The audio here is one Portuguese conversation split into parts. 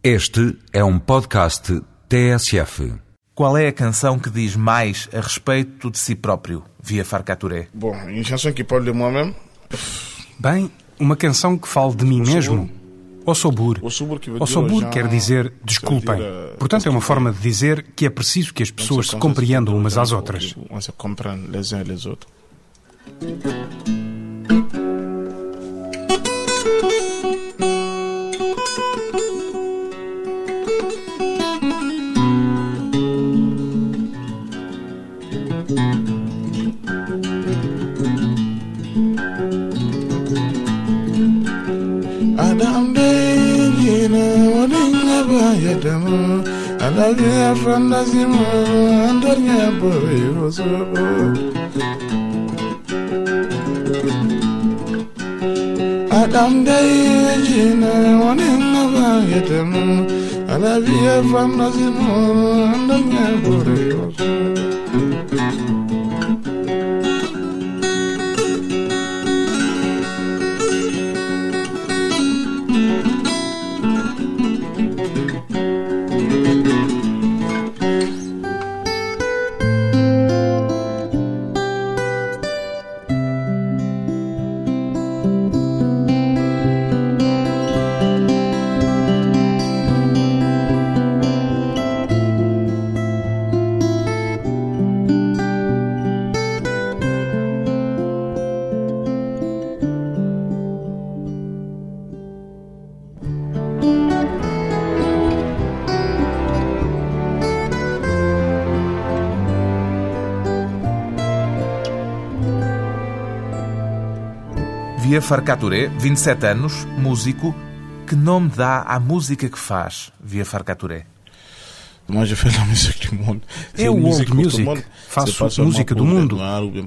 Este é um podcast TSF. Qual é a canção que diz mais a respeito de si próprio, via Farcaturé? Bon, une chanson qui parle de moi-même. Bem, uma canção que fale de mim mesmo. Ossobur. Ossobur que quer dizer desculpem. Portanto, é uma forma de dizer que é preciso que as pessoas se compreendam umas às outras. On se comprend les uns et les autres. yedemu Andalia fandazimu Andalia boyo sobo Adam day jina Waninga ba yedemu Andalia fandazimu Andalia boyo sobo Via Farcaturé, 27 anos, músico. Que nome dá à música que faz, via Farcaturé? Moi, je fais la musique du monde. É o le music. Faço música do mundo.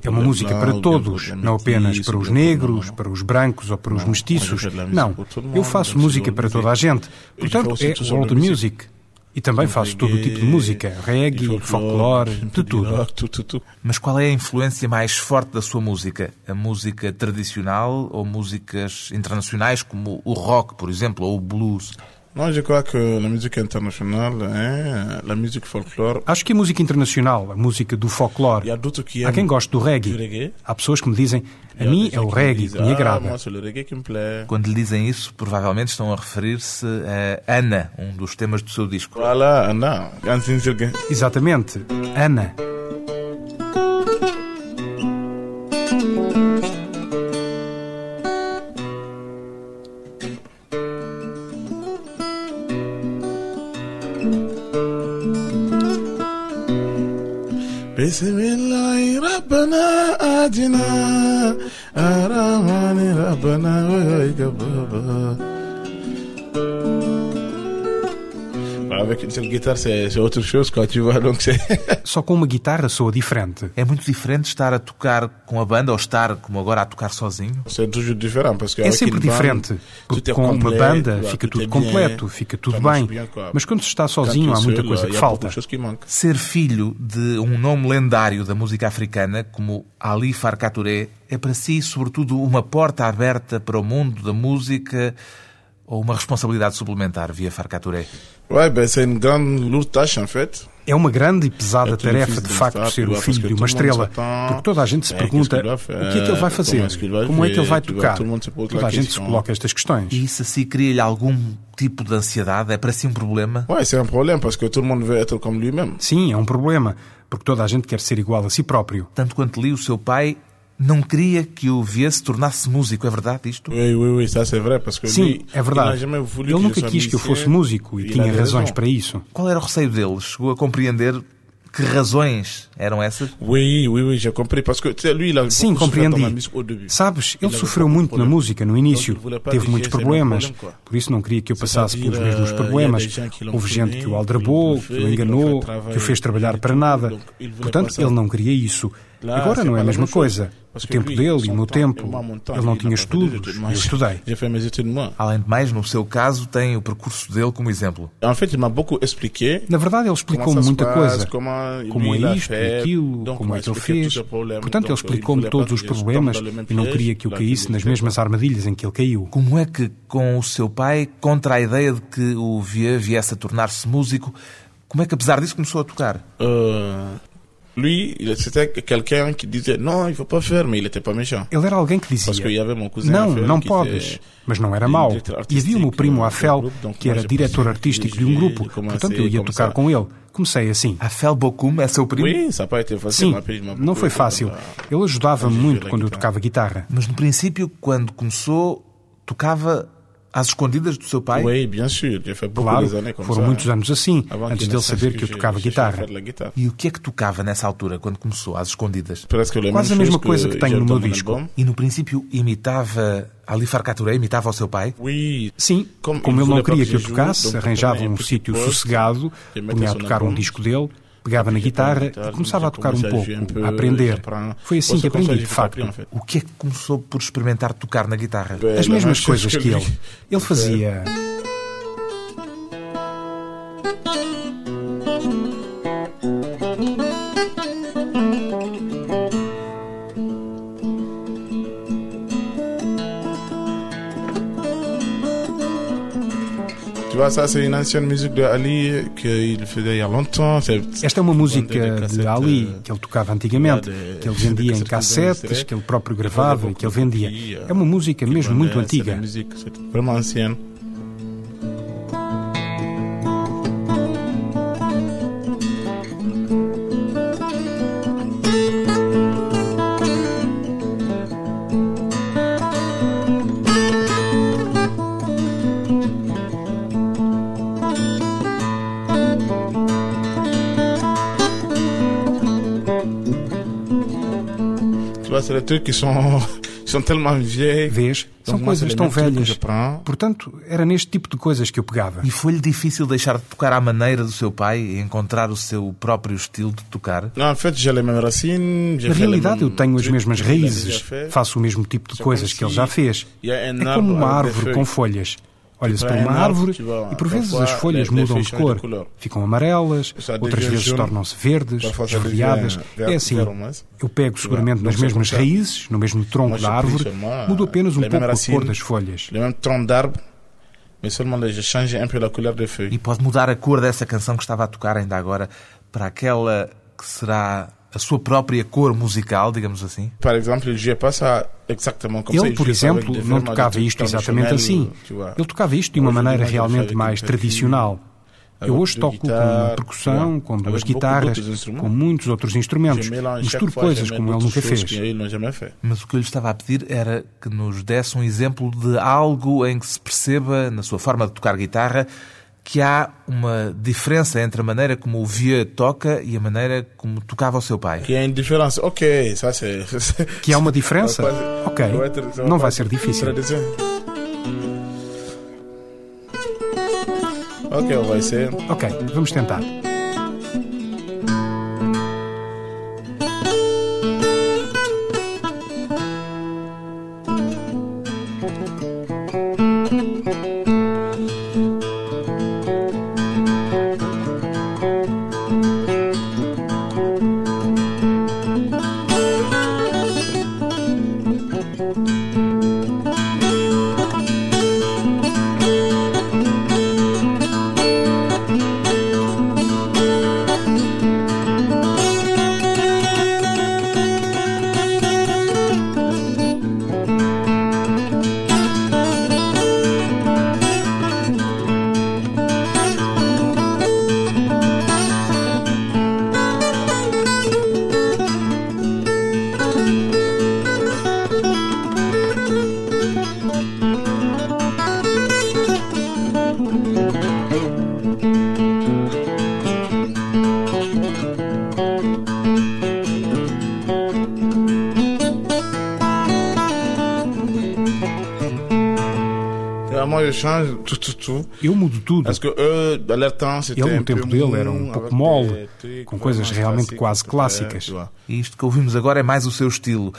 É uma música para todos, não apenas para os negros, para os brancos ou para os mestiços. Não, eu faço então, música para toda a gente. Portanto, faço é world music. E também faço todo o tipo de música, reggae, folclore, de tudo. Mas qual é a influência mais forte da sua música? A música tradicional ou músicas internacionais como o rock, por exemplo, ou o blues? Moi, je crois que la musique internationale, hein, la musique folklore, Acho que a música internacional, a música do folclore, qui há quem goste do reggae. reggae. Há pessoas que me dizem, a mim é o reggae que me Ah, agrada. plaît. Quando lhe dizem isso, provavelmente estão a referir-se a Ana, um dos temas do seu disco. Voilà, sicher. Exatamente, Ana. C'est autre chose, quoi, tu vois, donc c'est... Só com uma guitarra soa diferente. É muito diferente estar a tocar com a banda ou estar, como agora, a tocar sozinho? Différent, parce que É sempre diferente, porque est com uma banda fica tudo bien, completo, fica tudo ça marche bem. Mas quando se está sozinho há muita coisa que falta. Ser filho de um nome lendário da música africana, como Ali Farcaturé, é para si, sobretudo, uma porta aberta para o mundo da música ou uma responsabilidade suplementar via Farcaturé? Fait. É uma grande e pesada É tarefa, de facto, ser o porque filho de todo uma mundo estrela. Porque toda a gente se É, pergunta o que é que ele vai faire, fazer, como é que ele vai como é ele tocar. todo mundo Toda a gente se coloca estas questões. E isso assim cria-lhe algum tipo de ansiedade? É para si um problema? Ouais, c'est un problème, parce que tout le monde veut être comme lui-même. Sim, é um problema, porque toda a gente quer ser igual a si próprio. Tanto quanto li, o seu pai não queria que o viesse tornar-se músico, é verdade isto? Oui, oui, oui, ça c'est vrai, parce que Sim, lui, é verdade. Ele nunca quis que eu fosse músico e tinha razões para isso. Qual era o receio deles? Chegou a compreender que razões eram essas? Oui, oui, oui, j'ai compris, parce que lui, il a Sim, compreendi. Sabes, ele sofreu muito na música no início, teve muitos problemas, por isso não queria que eu passasse pelos mesmos euh, problemas. qui l'ont Houve gente que o aldrabou, que o enganou, que o fez trabalhar para nada. Portanto, ele não queria isso. Agora não é a mesma coisa. O tempo dele e o meu tempo. temps, Ele não tinha estudos, eu estudei. Além de mais, no seu caso, tem o percurso dele como exemplo. Expliqué Na verdade, ele se muita coisa. Como é isto, fait. aquilo, Donc, como é que ele fez. Portanto, ele il explicou-me todos os problemas e não queria que eu caísse nas mesmas armadilhas em que ele caiu. Como é que, com o seu pai, contra a ideia de que o Vieux viesse a tornar-se músico, como é que, apesar disso, começou a tocar? Euh, lui, c'était quelqu'un qui disait non, il faut pas faire, mais il était pas méchant. Ele era alguém que Parce qu'il y dizia: avait mon cousin Não, Raphaël não podes. Mas não era mau. diretor E havia o meu primo Afel, que era diretor artístico a de um grupo. Portanto, eu ia tocar com ele. Comecei assim. Afel Bokum é seu primo? Sim, não foi fácil. Ele ajudava-me muito quando eu tocava guitarra. Mas no princípio, quando começou, tocava às escondidas do seu pai? Oui, bien sûr. Claro, comme foram muitos anos assim, antes dele saber que eu tocava guitarra. E o que é que tocava nessa altura, quando começou, às escondidas? Quase a mesma coisa que tenho no meu disco. E no princípio imitava Ali Farcaturé, imitava o seu pai? Sim, Como ele não queria que eu tocasse, arranjava um sítio sossegado, punha a tocar um disco dele, pegava na guitarra e começava a tocar um pouco, a aprender. Foi assim que aprendi, de facto. O que é que começou por experimentar tocar na guitarra? As mesmas coisas que ele. Ele fazia. Vois, ça, c'est une ancienne musique de Ali qu'il faisait il y a longtemps. Esta é uma música de Ali eh, que ele tocava antigamente, de- que ele vendia em cassetes, que ele próprio gravava e que ele vendia. É uma música mesmo muito antiga. c'est vraiment ancienne. Tu vois, c'est des trucs qui sont, qui sont tellement vieilles. Vês? São coisas tão velhas. Portanto, era neste tipo de coisas que eu pegava. E foi-lhe difícil deixar de tocar à maneira do seu pai e encontrar o seu próprio estilo de tocar? J'ai Na realidade, eu tenho as mesmas raízes, faço o mesmo tipo de coisas que ele já fez. É como uma árvore com folhas. Olha-se para uma um arbre, árvore e por vezes parfois, as folhas les- les mudam de cor. Ficam amarelas, outras vezes tornam-se verdes, esverdeadas. É assim. Eu pego seguramente nas mesmas raízes, no mesmo tronco da árvore, mudo apenas um pouco a cor racines. das folhas. E pode mudar a cor dessa canção que estava a tocar ainda agora para aquela que será a sua própria cor musical, digamos assim? Exactement comme ça. Ele, por exemplo, não tocava isto exatamente assim. Ele tocava isto de uma maneira dia, realmente mais tradicional. Eu hoje toco com uma percussão, com vois, duas guitarras, com muitos outros instrumentos. Misturo coisas como ele nunca fez. Mas o que eu lhe estava a pedir era que nos desse um exemplo de algo em que se perceba, na sua forma de tocar guitarra, que há uma diferença entre a maneira como o Vieux toca e a maneira como tocava o seu pai. Qu'il y a une différence. Ok, ça c'est. Que há uma diferença? Ok, não vai ser difícil. Ok, on va essayer. Ok, vamos tentar. Eu mudo tudo. Ele, no tempo dele, era um pouco mole, com coisas realmente quase clássicas. E isto que ouvimos agora é mais o seu estilo.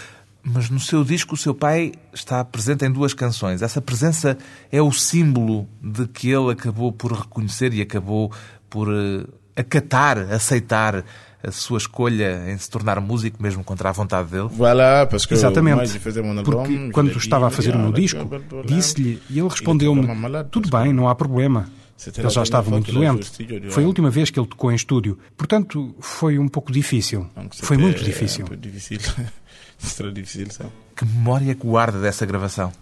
Mas no seu disco o seu pai está presente em duas canções. Essa presença é o símbolo de que ele acabou por reconhecer e acabou por uh, acatar, aceitar a sua escolha em se tornar músico mesmo contra a vontade dele? Exatamente, porque quando estava a fazer o meu disco, disse-lhe e ele respondeu-me, tudo bem, não há problema. Ele já estava muito doente. Foi a última vez que ele tocou em estúdio. Portanto, foi um pouco difícil. Foi muito difícil. Que memória guarda dessa gravação?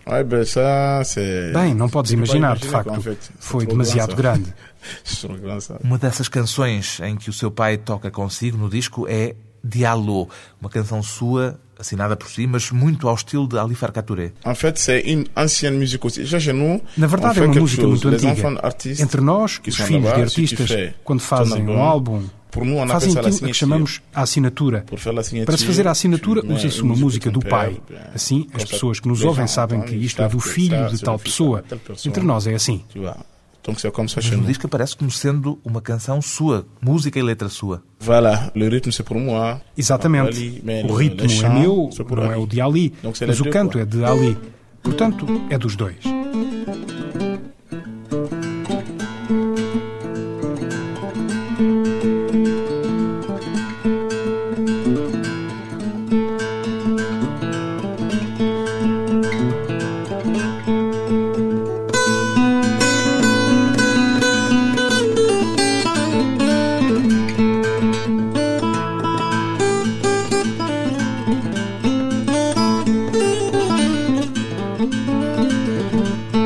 Bem, não podes imaginar, de facto. Foi demasiado grande. Uma dessas canções em que o seu pai toca consigo no disco é Diallo, uma canção sua assinada por si, mas muito ao estilo de Ali Farka Touré. Na verdade é uma música muito antiga. Entre nós, os filhos de artistas, quando fazem um álbum, fazem aquilo que chamamos a assinatura. Para se fazer a assinatura, usa-se uma música do pai. Assim, as pessoas que nos ouvem sabem que isto é do filho de tal pessoa. Entre nós é assim. Então, é como Mas no disco aparece como sendo uma canção sua, música e letra sua. Exatamente. O ritmo é meu, não é o de Ali, mas o canto é de Ali. Portanto, é dos dois. Müzik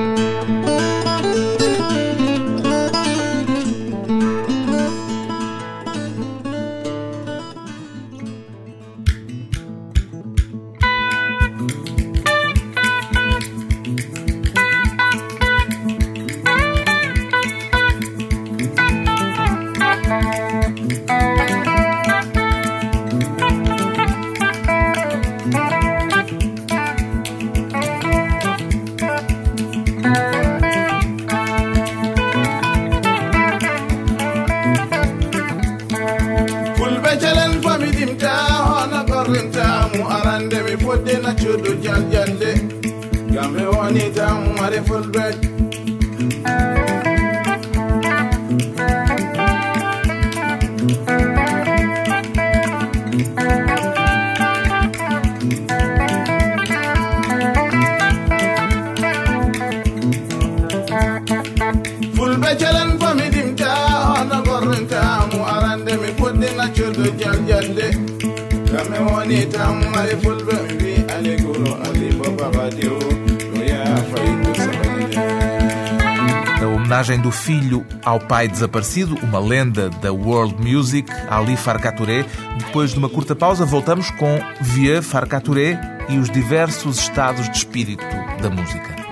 A homenagem do filho ao pai desaparecido, uma lenda da world music, Ali Farka Touré. Depois de uma curta pausa, voltamos com Vieux Farka Touré e os diversos estados de espírito da música.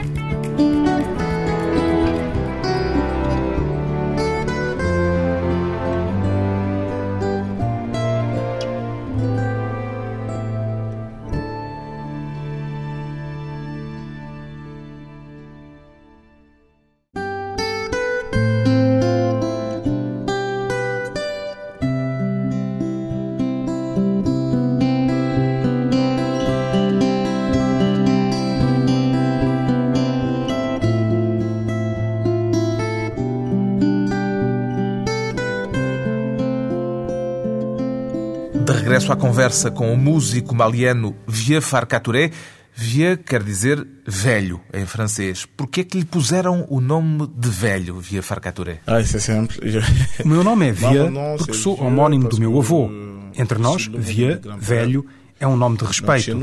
Conversa com o músico maliano Vieux Farcaturé. Vieux quer dizer velho em francês. Por que é que lhe puseram o nome de velho, Vieux Farcaturé? Ah, isso é sempre. O meu nome é Vieux porque sou homónimo do meu avô. Entre nós, Vieux, velho, é um nome de respeito.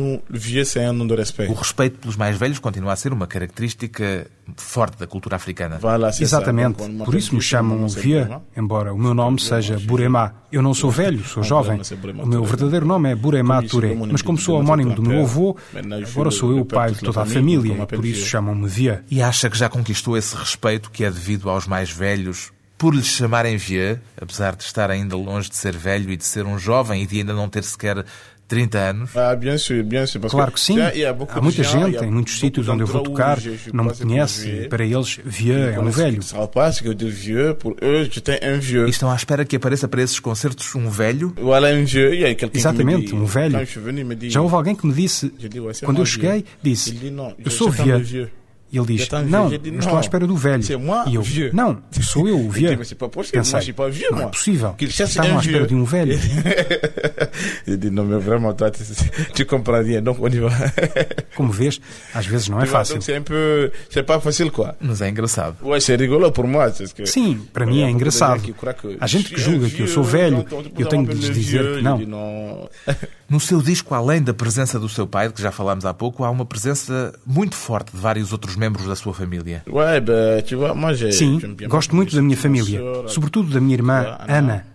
O respeito pelos mais velhos continua a ser uma característica forte da cultura africana. Exatamente. Por isso me chamam Vieux, embora o meu nome seja Burema. Eu não sou velho, sou jovem. O meu verdadeiro nome é Burema Touré, mas como sou homónimo do meu avô, agora sou eu o pai de toda a família e por isso chamam-me Vieux. E acha que já conquistou esse respeito que é devido aos mais velhos por lhe chamarem Vieux, apesar de estar ainda longe de ser velho e de ser um jovem e de ainda não ter sequer 30 anos. Ah, bien sûr, bien sûr, claro que sim. Há muita gente em muitos sítios onde eu vou tocar não me conhece. Para eles, vieux é um velho. E estão à espera que apareça para esses concertos um velho? Exatamente, um velho. Já houve alguém que me disse, quando eu cheguei, disse, eu sou vieux. E ele diz: Não, eu estou à espera do velho. E eu: Não, sou eu, o velho. Pensei: Não é possível. Estavam à espera de um velho. Eu disse: Não, meu vraiment, toi, tu comprends rien, donc on y va. Como vês, às vezes não é fácil. C'est pas facile, quoi. Mas é engraçado. Ouais, c'est rigolo pour moi. Sim, para mim é engraçado. Há gente que julga que eu sou velho e eu tenho de lhes dizer que não. No seu disco, além da presença do seu pai, de que já falámos há pouco, há uma presença muito forte de vários outros membros da sua família. Sim, gosto muito da minha família, sobretudo da minha irmã Ana.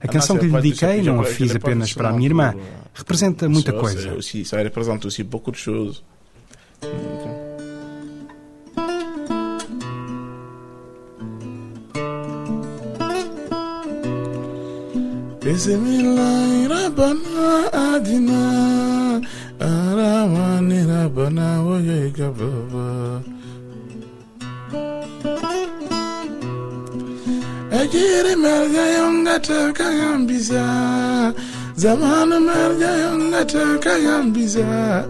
A canção que lhe dediquei não a fiz apenas para a minha irmã, representa muita coisa. representa aussi beaucoup de choses. Aramani Rabana Wayega Baba. Ajiri merga yonga tevka yambiza. Zamanu merga yonga tevka yambiza.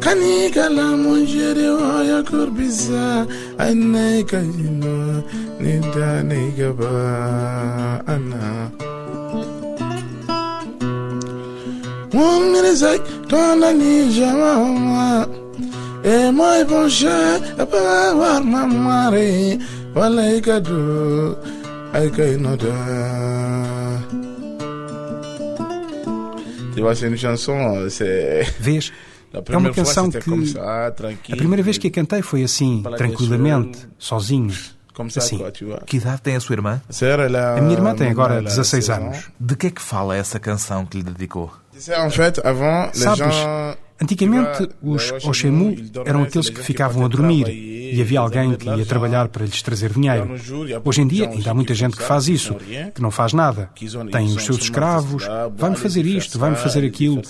Kanika la jiri vaya kurbiza. Annay kayino nida nigaba. Ana One minute, tona ni jama E moi bonche pa war mamare Wala ikadu Aikai noda Tu vois, c'est une chanson, c'est... Vês? É uma canção que a primeira vez que a cantei foi assim, tranquilamente, sozinho. Assim. Que idade tem a sua irmã? A minha irmã tem agora 16 anos. De que é que fala essa canção que lhe dedicou? Sabes, antigamente os Oshemu eram aqueles que ficavam a dormir e havia alguém que ia trabalhar para lhes trazer dinheiro. Hoje em dia ainda há muita gente que faz isso, que não faz nada. Tem os seus escravos, vai-me fazer isto, vai-me fazer aquilo.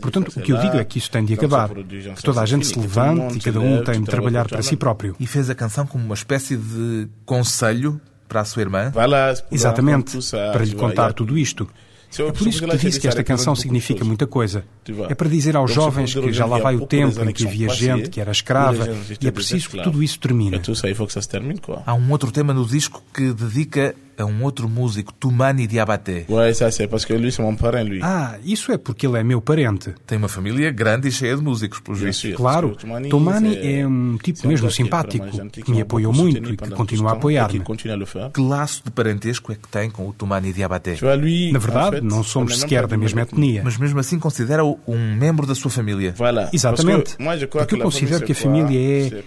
Portanto, o que eu digo é que isso tem de acabar. Que toda a gente se levante e cada um tem de trabalhar para si próprio. E fez a canção como uma espécie de conselho para a sua irmã? Exatamente, para lhe contar tudo isto. É por isso que te disse que esta canção significa muita coisa. É para dizer aos jovens que já lá vai o tempo em que havia gente que era escrava e é preciso que tudo isso termine. Há um outro tema no disco que dedica a um outro músico, Tumani Diabaté. Ah, isso é porque ele é meu parente. Tem uma família grande e cheia de músicos, pelos vistos. Claro, Tumani é um tipo mesmo simpático, que me apoiou muito e que continua a apoiar-me. Que laço de parentesco é que tem com o Tumani Diabaté? Na verdade, não somos sequer da mesma etnia. Mas mesmo assim considera-o um membro da sua família. Exatamente. Porque eu considero que a família é...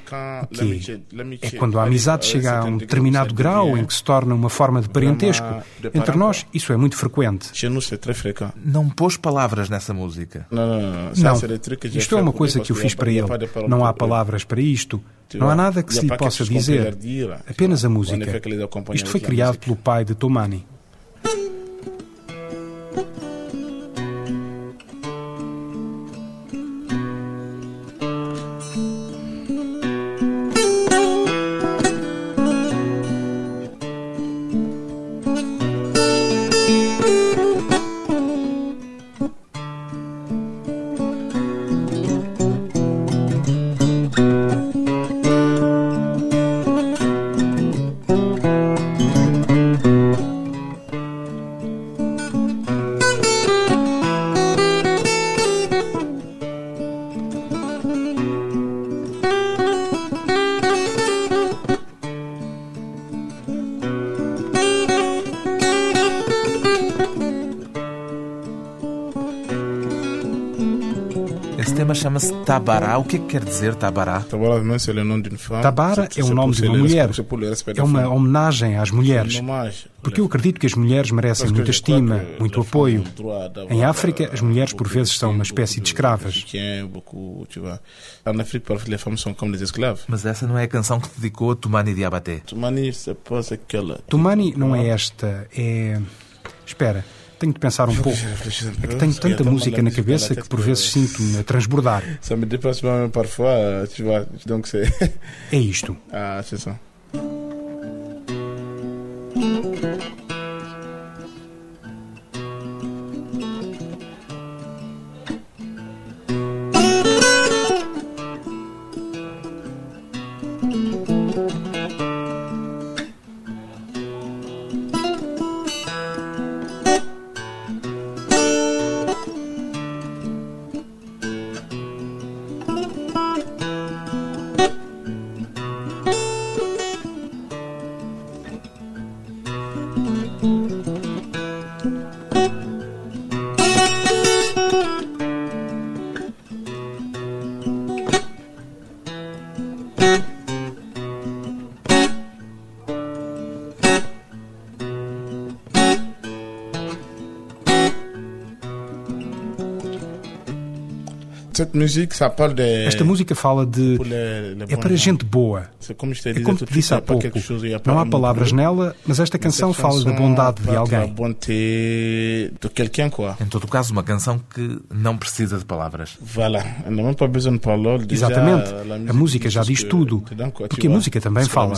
que é quando a amizade chega a um determinado grau em que se torna uma forma de parentesco. Entre nós, isso é muito frequente. Não pôs palavras nessa música? Não, isto é uma coisa que eu fiz para ele. Não há palavras para isto. Não há nada que se lhe possa dizer. Apenas a música. Isto foi criado pelo pai de Tomani. Tabará. O que é que quer dizer Tabará? Tabara é o nome de uma mulher. É uma homenagem às mulheres. Porque eu acredito que as mulheres merecem muita estima, muito apoio. Em África, as mulheres por vezes são uma espécie de escravas. Mas essa não é a canção que dedicou a Tumani Diabaté. Tumani não é esta, é... Espera. Tenho de pensar um pouco. É que tenho tanta música na cabeça que por vezes sinto-me a transbordar. Me dépasse même parfois, tu vois. Donc c'est... É isto. Ah, c'est ça. Esta música fala de. É para gente boa. É como te disse há pouco. Não há palavras nela, mas esta canção fala da bondade de alguém. Em todo caso, uma canção que não precisa de palavras. Exatamente. A música já diz tudo. Porque a música também fala.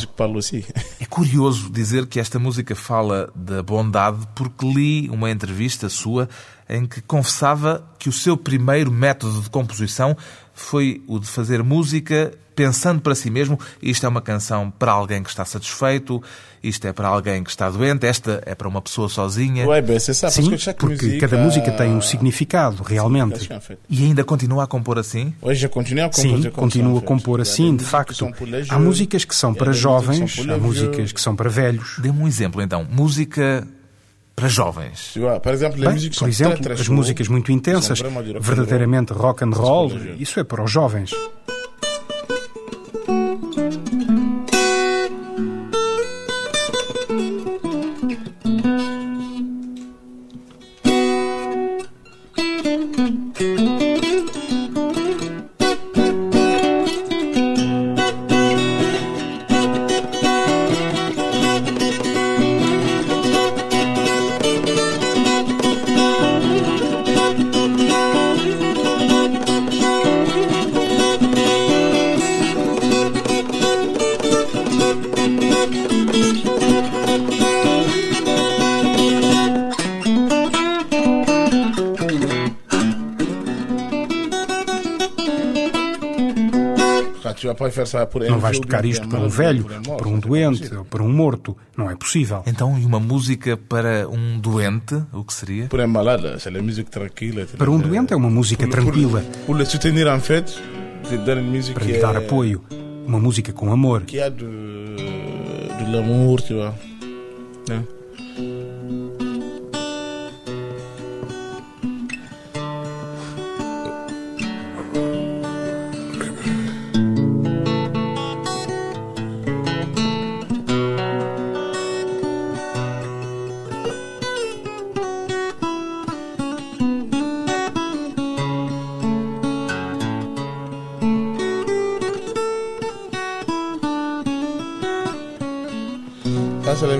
É curioso dizer que esta música fala da bondade porque li uma entrevista sua em que confessava que o seu primeiro método de composição foi o de fazer música pensando para si mesmo. Isto é uma canção para alguém que está satisfeito, isto é para alguém que está doente, esta é para uma pessoa sozinha. Sim, porque cada música tem um significado, realmente. E ainda continua a compor assim? Hoje continua a compor Sim, continua a compor assim, de facto. Há músicas que são para jovens, há músicas que são para velhos. Dê-me um exemplo, então. Música para jovens. Por exemplo, Bem, por exemplo as músicas muito intensas, verdadeiramente rock and roll, isso é para os jovens. Não vais tocar isto para um velho, para um doente ou para um morto. Não é possível. Então, e uma música para um doente, o que seria? Para um doente é uma música tranquila. Para lhe dar apoio. Uma música com amor. Que é do, do amor, né?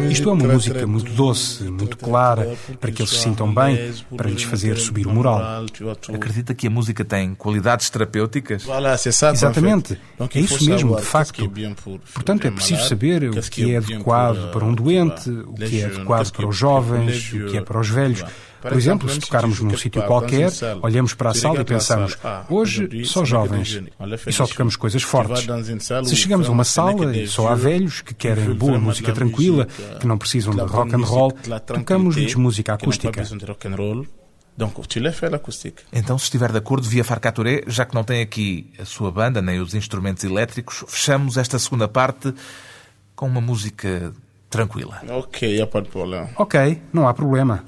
Isto é uma música muito doce, muito clara, para que eles se sintam bem, para lhes fazer subir o moral. Acredita que a música tem qualidades terapêuticas? Exatamente. É isso mesmo, de facto. Portanto, é preciso saber o que é adequado para um doente, o que é adequado para os jovens, o que é para os velhos. Por exemplo, se tocarmos num sítio qualquer, olhamos para a sala e pensamos, hoje só jovens, e só tocamos coisas fortes. Se chegamos a uma sala e só há velhos que querem boa música tranquila, que não precisam de rock and roll, tocamos-lhes música acústica. Então, se estiver de acordo, via Farcaturé, já que não tem aqui a sua banda nem os instrumentos elétricos, fechamos esta segunda parte com uma música tranquila. Ok, não há problema.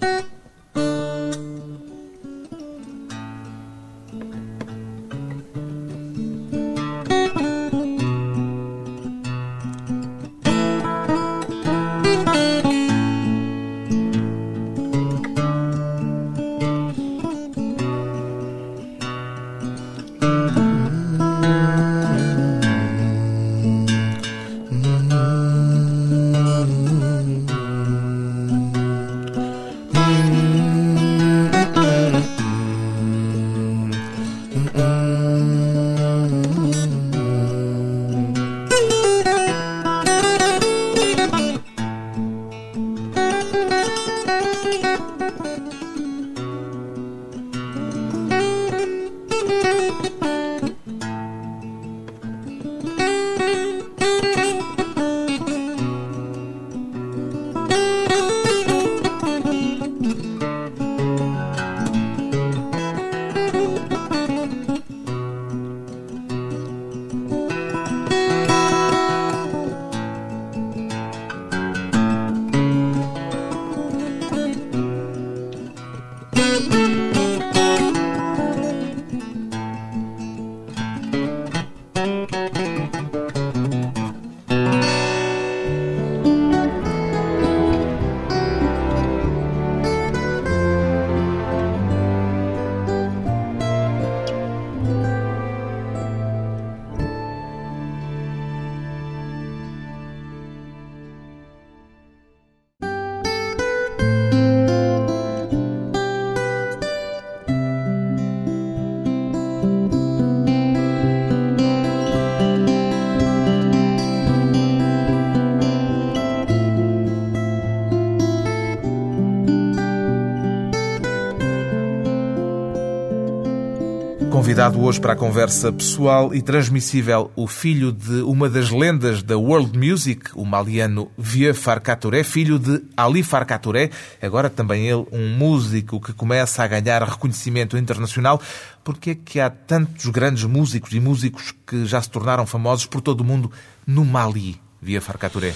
Convidado hoje para a conversa pessoal e transmissível o filho de uma das lendas da world music, o maliano Vieux Farka Touré, filho de Ali Farka Touré, agora também ele um músico que começa a ganhar reconhecimento internacional. Porque é que há tantos grandes músicos e músicos que já se tornaram famosos por todo o mundo no Mali? Via Farcaturé.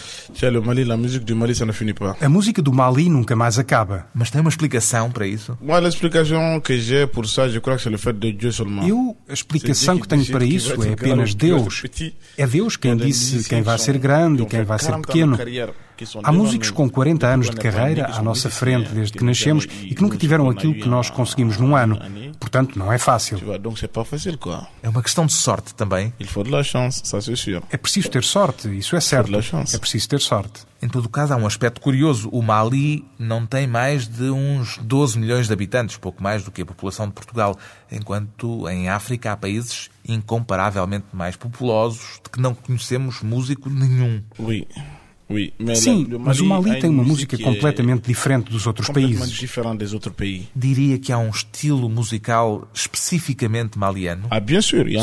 a música do Mali, ça ne finit pas. A música do Mali nunca mais acaba. Mas tem uma explicação para isso? Moi, l'explication que j'ai pour ça, je crois que c'est le fait de Dieu seulement. Eu, a explicação que tenho para isso é apenas Deus. É Deus quem disse quem vai ser grande e quem vai ser pequeno. Há músicos com 40 anos de carreira à nossa frente desde que nascemos e que nunca tiveram aquilo que nós conseguimos num ano. Portanto, não é fácil. É uma questão de sorte também. É preciso ter sorte, isso é certo. É preciso ter sorte. Em todo caso, há um aspecto curioso. O Mali não tem mais de uns 12 milhões de habitantes, pouco mais do que a população de Portugal, enquanto em África há países incomparavelmente mais populosos de que não conhecemos músico nenhum. Oui. Sim, mas o Mali tem uma música completamente diferente dos outros países. Diria que há um estilo musical especificamente maliano? Ah,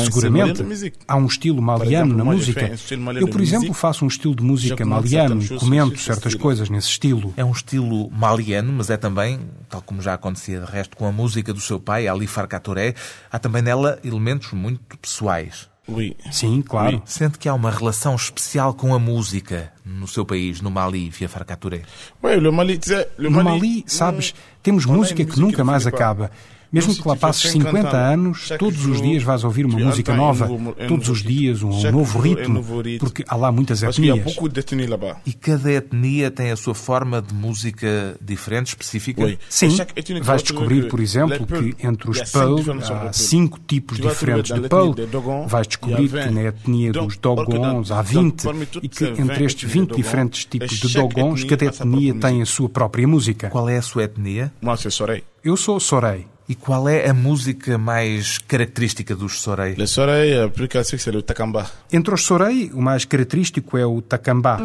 Seguramente. Há um estilo maliano na música. Eu, por exemplo, faço um estilo de música maliano e comento certas coisas nesse estilo. É um estilo maliano, mas é também, tal como já acontecia de resto com a música do seu pai, Ali Farka Touré, há também nela elementos muito pessoais. Oui. Sim, claro. Oui. Sente que há uma relação especial com a música no seu país, no Mali, via Farcaturé? Oui, no Mali, no Mali, sabes, temos música que nunca mais acaba. Mesmo que lá passes 50 anos, todos os dias vais ouvir uma música nova, todos os dias um novo ritmo, porque há lá muitas etnias. E cada etnia tem a sua forma de música diferente, específica? Sim, vais descobrir, por exemplo, que entre os Peul há cinco tipos diferentes de Peul. Vais descobrir que na etnia dos Dogons há 20 e que entre estes 20 diferentes tipos de Dogons, cada etnia tem a sua própria música. Qual é a sua etnia? Eu sou Sorei. E qual é a música mais característica dos Sorei? Le Sorei, a plus classique, c'est le Takamba. Entre os Sorei, o mais característico é o Takamba.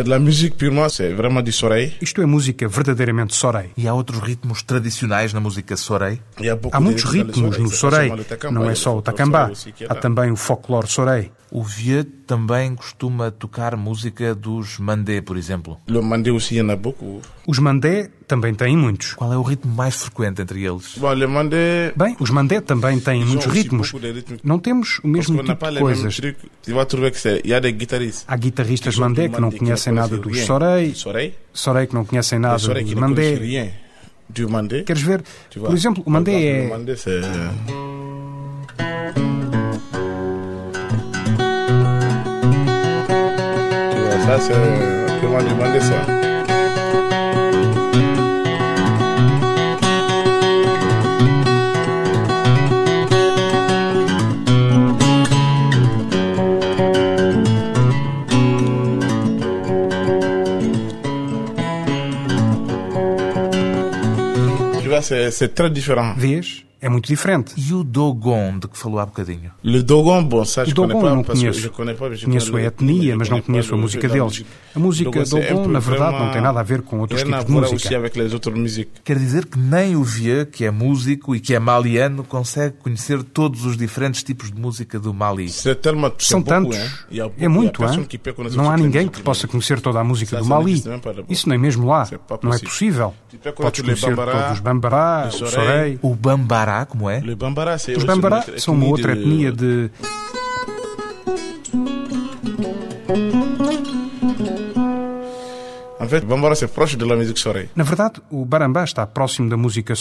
C'est de la musique purement, c'est vraiment du sorei. Isto é música verdadeiramente sorei. E há outros ritmos tradicionais na música sorei? Há muitos ritmos no sorei. Não é só o takamba. Há também o folclore sorei. O Vieux também costuma tocar música dos mandé, por exemplo. Le mandé aussi, y en a beaucoup. Os mandé também têm muitos. Qual é o ritmo mais frequente entre eles? Bon, le mandé... Bem, os mandé também têm muitos ritmos. Não temos o mesmo tipo de coisas. Há guitarristas mandé que não conhecem nada dos sorei. Sorei que não conhecem nada dos mandé. Queres ver? Por exemplo, o mandé é... Ça, c'est purement demandé ça. c'est très différent. Vês? É muito diferente. E o Dogon, de que falou há bocadinho? Le Dogon, bom, ça, o Dogon eu não conheço. Conheço a etnia, mas não conheço a música deles. A música Dogon, na verdade, não tem nada a ver com outros tipos de música. Quer dizer que nem o Vieux, que é músico e que é maliano, consegue conhecer todos os diferentes tipos de música do Mali. São tantos. É muito, hein? Não há ninguém que possa conhecer toda a música do Mali. Isso nem mesmo lá. Não é possível. Podes conhecer todos os Bambará, o Sorei. O Bambará Bambara, como é? Os Bambara são uma outra etnia de... Na verdade, o Barambá está próximo da música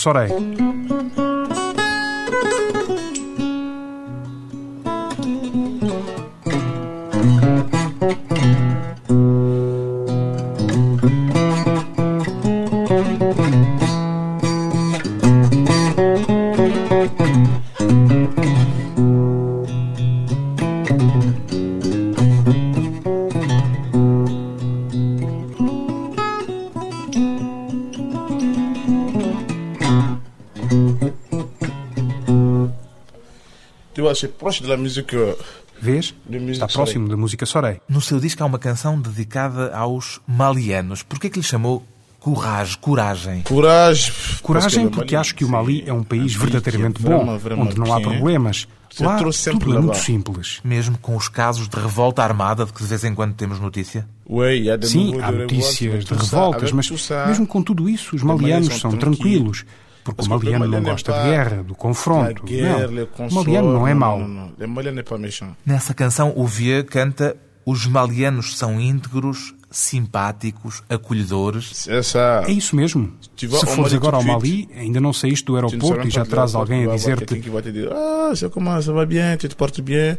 Soré. Vês? Está próximo da música Soré. No seu disco há uma canção dedicada aos malianos. Por que lhe chamou Coragem, coragem. Coragem. Coragem porque acho que o Mali é um país verdadeiramente bom, onde não há problemas. Lá tudo é muito simples. Mesmo com os casos de revolta armada de que de vez em quando temos notícia? Sim, há notícias de revoltas, mas mesmo com tudo isso, os malianos são tranquilos. Porque o maliano não gosta de guerra, do confronto. Não, o maliano não é mau. Nessa canção, o Vieux canta os malianos são íntegros, simpáticos, acolhedores. É isso mesmo. Se fores agora ao Mali, ainda não saíste do aeroporto e já traz alguém a dizer-te ah,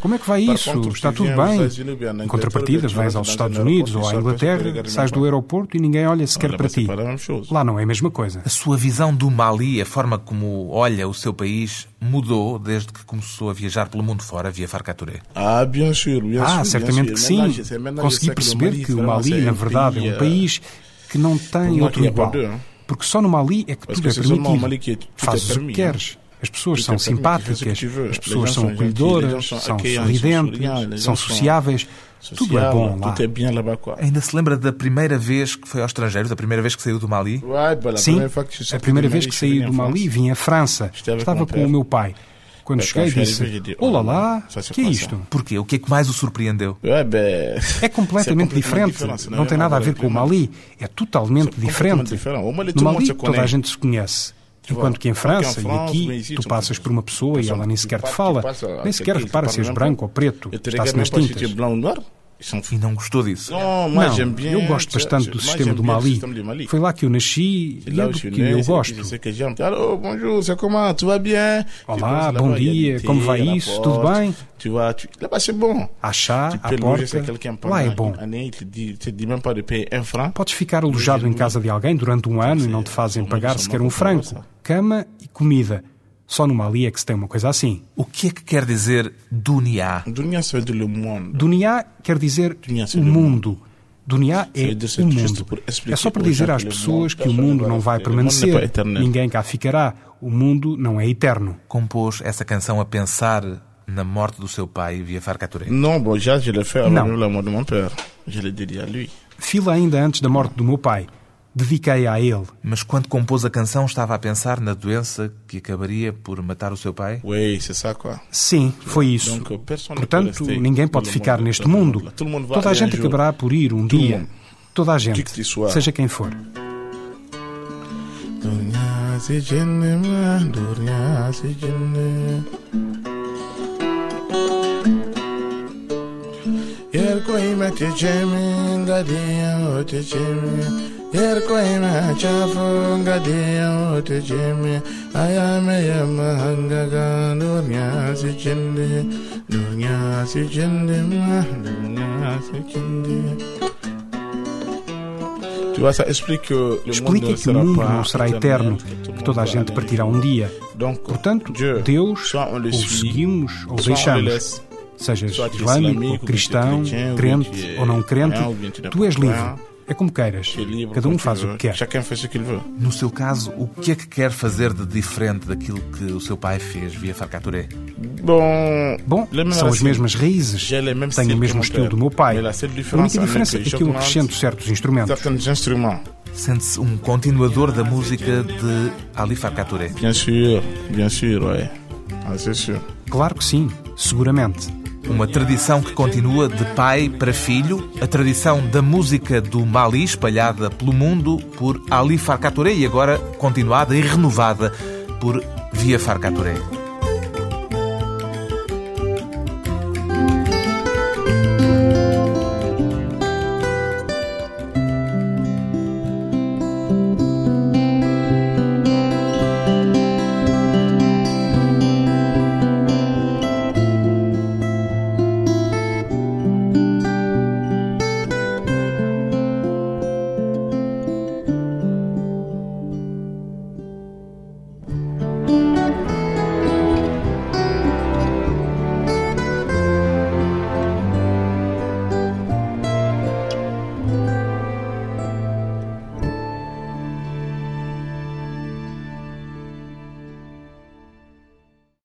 como é que vai isso? Está tudo bem? Em contrapartidas, vais aos Estados Unidos ou à Inglaterra, sais do aeroporto e ninguém olha sequer para ti. Lá não é a mesma coisa. A sua visão do Mali, a forma como olha o seu país, mudou desde que começou a viajar pelo mundo fora via Farcaturé? Ah, bien sûr, bien ah certamente que sim. Consegui perceber que o Mali, na verdade, é um país que não tem outro igual. Porque só no Mali é que tudo é permitido. Fazes o que queres. As pessoas são simpáticas, as pessoas são acolhedoras, são sorridentes, são sociáveis. Tudo é bom lá. Ainda se lembra da primeira vez que foi ao estrangeiro, da primeira vez que saiu do Mali? Sim, a primeira vez que saí do Mali vim à França. Estava com o meu pai. Quando cheguei disse, olá lá, que é isto? Porquê? O que é que mais o surpreendeu? É completamente diferente. Não tem nada a ver com o Mali. É totalmente diferente. No Mali toda a gente se conhece. Enquanto que em França e aqui, tu passas por uma pessoa e ela nem sequer te fala, nem sequer repara se és branco ou preto, está-se nas tintas. E não gostou disso? Não, eu gosto bastante do sistema do Mali. Foi lá que eu nasci e é do que eu gosto. Olá, bom dia, como vai isso? Tudo bem? Há chá, há porta, lá é bom. Podes ficar alojado em casa de alguém durante um ano e não te fazem pagar sequer um franco. Cama e comida. Só no Mali é que se tem uma coisa assim. O que é que quer dizer Dunia? Dunia quer dizer o mundo. Dunia é o mundo. É só para dizer às pessoas que o mundo não vai permanecer. Ninguém cá ficará. O mundo não é eterno. Compôs essa canção a pensar na morte do seu pai via Farcaturé? Não, bom, já je l'ai fait avant la mort de mon père. Je l'ai à lui. Fila ainda antes da morte do meu pai dediquei a ele. Mas quando compôs a canção estava a pensar na doença que acabaria por matar o seu pai? Sim, foi isso. Portanto, ninguém pode ficar neste mundo. Toda a gente acabará por ir um dia. Toda a gente, seja quem for. Yer koy mete cemin gadiya te cemin yer koyma chafunga diyo te jimi ayame yama hangaga nurnya si chindi nurnya si chindi ma nurnya si chindi Explica que o mundo não será eterno, que toda a gente partirá um dia. Portanto, Deus ou o seguimos ou deixamos. Sejas islâmico ou cristão, crente ou não crente, tu és livre. É como queiras. Cada um faz o que quer. No seu caso, o que é que quer fazer de diferente daquilo que o seu pai fez via Farcaturé? Bom, são as mesmas raízes. Tenho o mesmo estilo do meu pai. A única diferença é que eu acrescento certos instrumentos. Sente-se um continuador da música de Ali Farcaturé? Bien sûr, bien sûr, ouais. Ah, claro que sim, seguramente. Uma tradição que continua de pai para filho, a tradição da música do Mali, espalhada pelo mundo por Ali Farka Touré e agora continuada e renovada por via Farcaturé.